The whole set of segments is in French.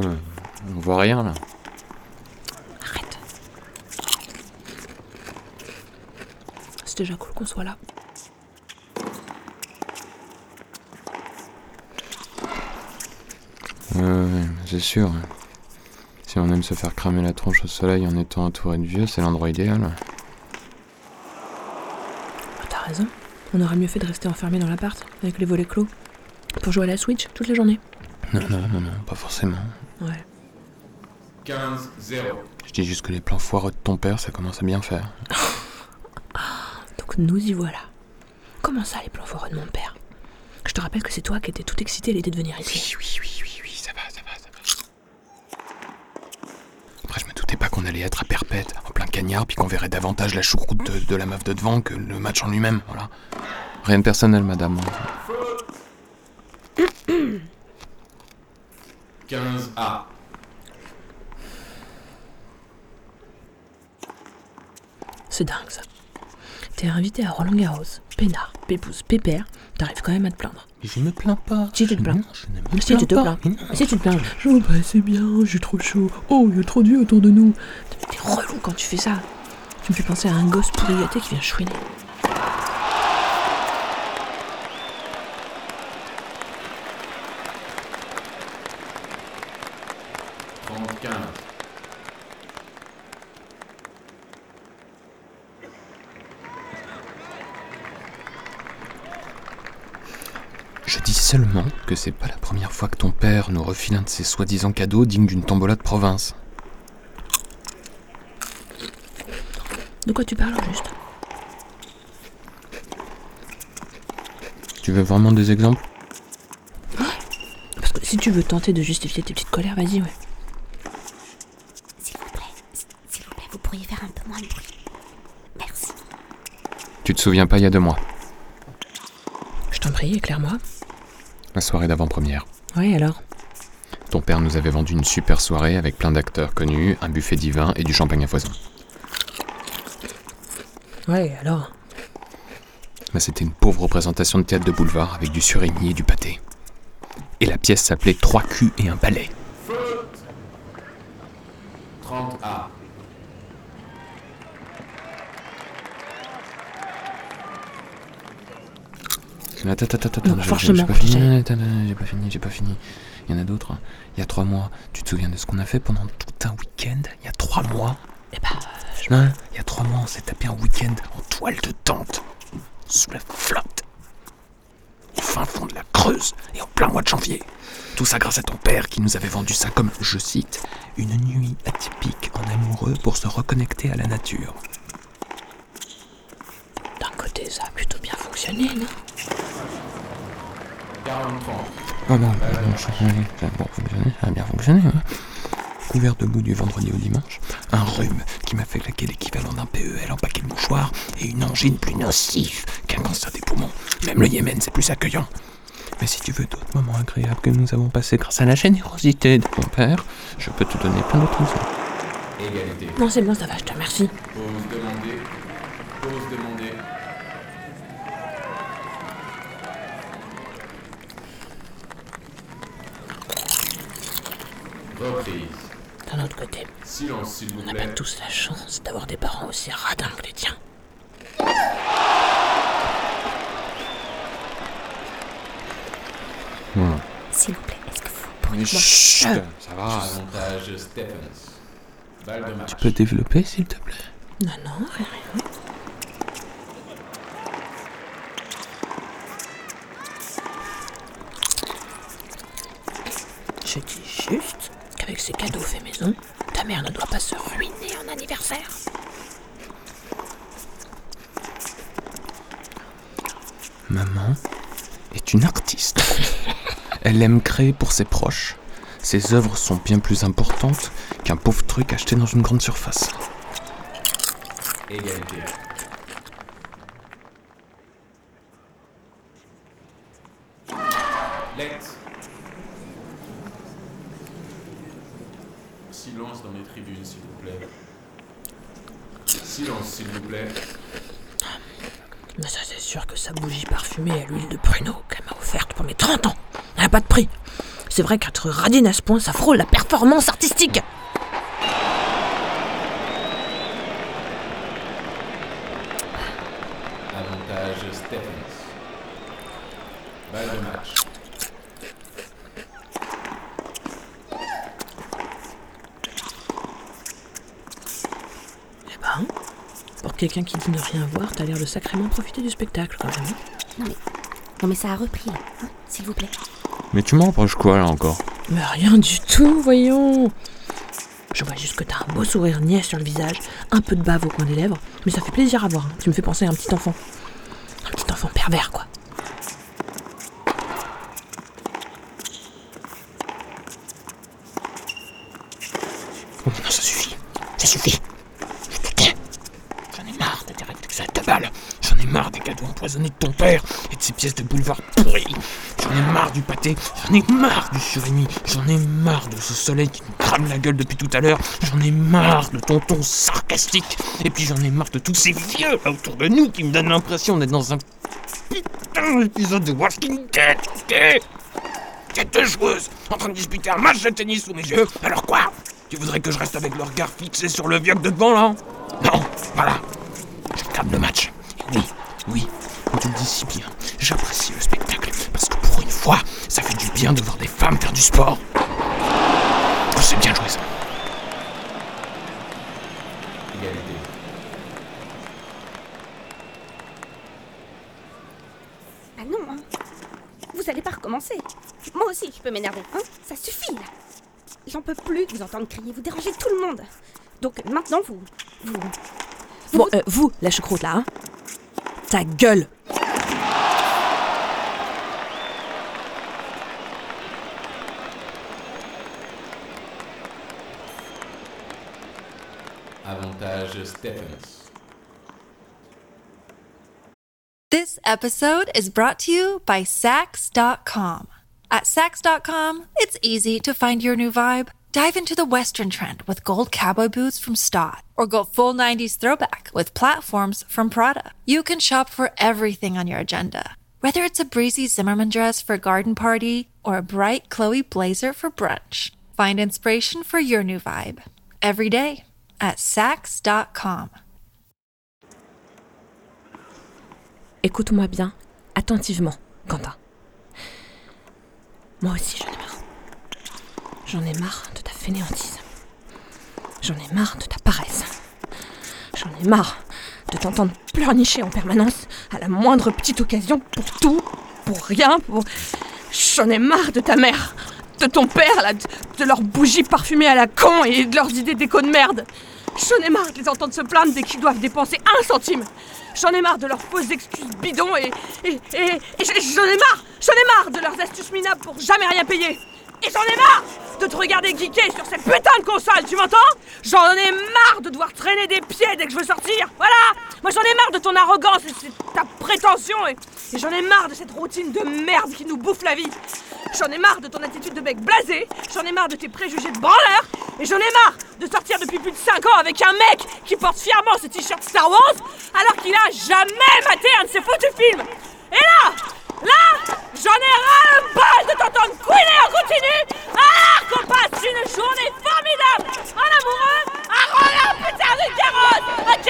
Oh, on voit rien là. Arrête. C'est déjà cool qu'on soit là. Ouais, ouais, c'est sûr. Si on aime se faire cramer la tronche au soleil en étant entouré de vieux, c'est l'endroit idéal. Ah, T'as raison. On aurait mieux fait de rester enfermé dans l'appart, avec les volets clos. Pour jouer à la Switch toute la journée. Non, non, non, non, pas forcément. Ouais. 15-0. Je dis juste que les plans foireux de ton père, ça commence à bien faire. Donc nous y voilà. Comment ça, les plans forts de mon père? Je te rappelle que c'est toi qui étais tout excité l'idée de venir ici. Oui, oui, oui, oui, oui, ça va, ça va, ça va. Après, je me doutais pas qu'on allait être à perpète, en plein cagnard, puis qu'on verrait davantage la choucroute de, de la meuf de devant que le match en lui-même, voilà. Rien de personnel, madame. 15-A. C'est dingue ça. T'es invité à Roland Garros, peinard, pépouze, pépère, t'arrives quand même à te plaindre. Je me plains pas. Si tu te plains. Non, je ne me Si tu te plains plains. pas. Non. Si tu te plains. Je oh, bah, c'est bien, j'ai trop chaud. Oh, il y a trop de vieux autour de nous. T'es relou quand tu fais ça. Tu me fais penser à un gosse pourri gâté qui vient chouiner. Trente-quinze. Je dis seulement que c'est pas la première fois que ton père nous refile un de ses soi-disant cadeaux dignes d'une tombola de province. De quoi tu parles juste Tu veux vraiment des exemples? Parce que si tu veux tenter de justifier tes petites colères, vas-y, ouais. S'il vous plaît, s'il vous plaît, vous pourriez faire un peu moins de bruit. Merci. Tu te souviens pas il y a deux mois, Je t'en prie, éclaire-moi. La soirée d'avant-première. Ouais, alors? Ton père nous avait vendu une super soirée avec plein d'acteurs connus, un buffet divin et du champagne à foison. Ouais, alors? Bah, c'était une pauvre représentation de théâtre de boulevard avec du surimi et du pâté. Et la pièce s'appelait Trois culs et un balai. Attends, attends, attends, Non, j'ai- forcément, j'ai pas je fini, sais. attends, attends, j'ai pas fini, j'ai pas fini. Il y en a d'autres. hein. Il y a trois mois, tu te souviens de ce qu'on a fait pendant tout un week-end? Il y a trois mois Eh bah, Non, il y a trois mois, on s'est tapé un week-end en toile de tente, sous la flotte, au fin fond de la Creuse et en plein mois de janvier. Tout ça grâce à ton père qui nous avait vendu ça comme, je cite, une nuit atypique en amoureux pour se reconnecter à la nature. d'un côté, ça a plutôt bien fonctionné, non? 43. Ah bon, bon, ça a bon fonctionné, ça a bien fonctionné. hein. Couvert debout du vendredi au dimanche, un rhume qui m'a fait claquer l'équivalent d'un PEL en paquet de mouchoirs et une angine plus nocive qu'un cancer des poumons. Même le Yémen, c'est plus accueillant. Mais si tu veux d'autres moments agréables que nous avons passés grâce à la générosité de ton père, je peux te donner plein d'autres. Égalité. Non, c'est bon, ça va, je te remercie. Reprise. D'un autre côté, Silence, s'il vous on n'a plaît. pas tous la chance d'avoir des parents aussi radins que les tiens. S'il vous plaît, est-ce que vous pourriez... Mais chut, ça va. Avantage Stephens. Balle de match. Tu peux développer, s'il te plaît? Non, non, rien, rien. Je dis juste qu'avec ces cadeaux faits maison, ta mère ne doit pas se ruiner en anniversaire. Maman est une artiste. Elle aime créer pour ses proches. Ses œuvres sont bien plus importantes qu'un pauvre truc acheté dans une grande surface. Égalité. Lex. Silence dans les tribunes, s'il vous plaît. Silence, s'il vous plaît. Mais ça, c'est sûr que sa bougie parfumée à l'huile de pruneau qu'elle m'a offerte pour mes 30 ans, elle n'a pas de prix. C'est vrai qu'être radine à ce point, ça frôle la performance artistique. Avantage Stephens. Balle de ben, pour quelqu'un qui dit ne rien voir, t'as l'air de sacrément profiter du spectacle quand même. Non mais... Non mais ça a repris, hein, s'il vous plaît. Mais tu m'en reproches quoi là encore Mais rien du tout, voyons. Je vois juste que t'as un beau sourire niais sur le visage, un peu de bave au coin des lèvres, mais ça fait plaisir à voir. hein. Tu me fais penser à un petit enfant. Un petit enfant pervers, quoi. Oh non, ça suffit. Ça suffit. Je te tais. J'en ai marre de tes réflexes à ta balle. J'en cadeaux empoisonnés de ton père et de ces pièces de boulevard pourries. J'en ai marre du pâté. J'en ai marre du surimi. J'en ai marre de ce soleil qui me crame la gueule depuis tout à l'heure. J'en ai marre de ton ton sarcastique. Et puis j'en ai marre de tous ces vieux là autour de nous qui me donnent l'impression d'être dans un putain d'épisode de Walking Dead. ok a deux joueuses en train de disputer un match de tennis sous mes yeux. Alors quoi? Tu voudrais que je reste avec le regard fixé sur le vieux de devant là? Non, voilà. Je regarde le match. Oui, comme tu le dis si bien, j'apprécie le spectacle. Parce que pour une fois, ça fait du bien de voir des femmes faire du sport. Oh, c'est bien joué ça. Ah non, hein. Vous allez pas recommencer. Moi aussi, je peux m'énerver, hein. Ça suffit, là. J'en peux plus de vous entendre crier, vous dérangez tout le monde. Donc maintenant, vous... Vous... Bon, euh, vous, la choucroute là, hein Ta gueule Avantage Stephens. This episode is brought to you by Sax.com. At Sax.com, it's easy to find your new vibe. Dive into the Western trend with gold cowboy boots from Stott, or go full 90s throwback with platforms from Prada. You can shop for everything on your agenda, whether it's a breezy Zimmerman dress for a garden party or a bright Chloe blazer for brunch. Find inspiration for your new vibe every day at Sax.com. Écoute-moi bien, attentivement, Quentin. Moi aussi, marre. J'en ai marre de ta fainéantise. J'en ai marre de ta paresse. J'en ai marre de t'entendre pleurnicher en permanence à la moindre petite occasion pour tout, pour rien, pour... J'en ai marre de ta mère, de ton père, de leurs bougies parfumées à la con et de leurs idées déco de merde. J'en ai marre de les entendre se plaindre dès qu'ils doivent dépenser un centime. J'en ai marre de leurs fausses excuses bidons et. et. et. et j'en ai marre J'en ai marre de leurs astuces minables pour jamais rien payer Et j'en ai marre de te regarder geeker sur cette putain de console, tu m'entends? J'en ai marre de devoir traîner des pieds dès que je veux sortir Voilà! Moi j'en ai marre de ton arrogance et de ta prétention et, j'en ai marre de cette routine de merde qui nous bouffe la vie! J'en ai marre de ton attitude de mec blasé, j'en ai marre de tes préjugés de branleur, et j'en ai marre de sortir depuis plus de 5 ans avec un mec qui porte fièrement ce t-shirt Star Wars alors qu'il a jamais maté un de ses foutus films. Et là, là, j'en ai ras le bol de t'entendre couiner en continu alors qu'on passe une journée formidable en amoureux à rouler un putain de carrosse, ok?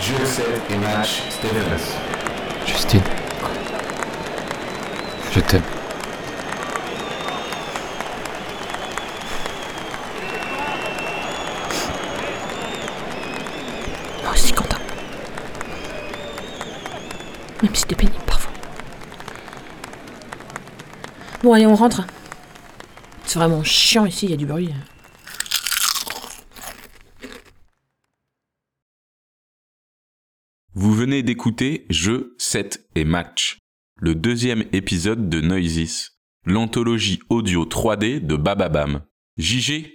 Jeu 7 et match Stephens. Justine. T'aime. Moi aussi, Quentin. Même si c'était pénible parfois. Bon, allez, on rentre. C'est vraiment chiant ici, il y a du bruit. Vous venez d'écouter Jeu, 7 et Match, le deuxième épisode de Noisis, l'anthologie audio 3D de Bababam. JG,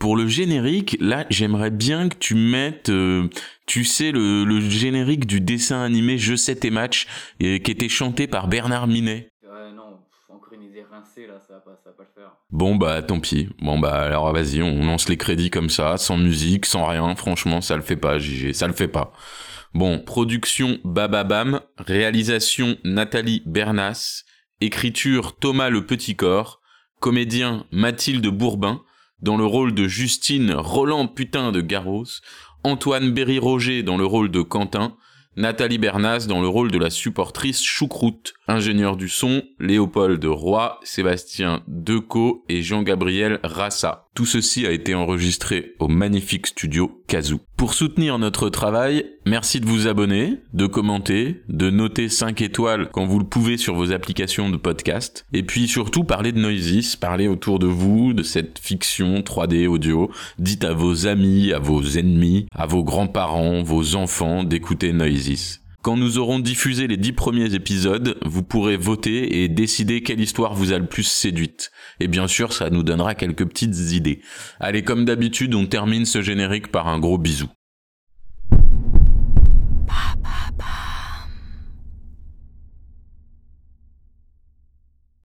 pour le générique, là, j'aimerais bien que tu mettes, euh, tu sais, le, le générique du dessin animé Jeu, 7 et Match, et, qui était chanté par Bernard Minet. Non, pff, encore une idée rincée là, ça va pas, ça va pas le faire. Bon bah tant pis. Bon bah alors vas-y, on lance les crédits comme ça, sans musique, sans rien. Franchement, ça le fait pas, JG, ça le fait pas. Bon, production Bababam, réalisation Nathalie Bernas, écriture Thomas Le Petit Corps, comédien Mathilde Bourbin, dans le rôle de Justine Roland Putain de Garros, Antoine Berry-Roger dans le rôle de Quentin, Nathalie Bernas dans le rôle de la supportrice Choucroute, ingénieur du son, Léopold Roy, Sébastien Decaux et Jean-Gabriel Rassa. Tout ceci a été enregistré au magnifique studio Kazoo. Pour soutenir notre travail, merci de vous abonner, de commenter, de noter 5 étoiles quand vous le pouvez sur vos applications de podcast, et puis surtout parler de Noisis, parler autour de vous, de cette fiction 3D audio, dites à vos amis, à vos ennemis, à vos grands-parents, vos enfants d'écouter Noisis. Quand nous aurons diffusé les dix premiers épisodes, vous pourrez voter et décider quelle histoire vous a le plus séduite. Et bien sûr, ça nous donnera quelques petites idées. Allez, comme d'habitude, on termine ce générique par un gros bisou.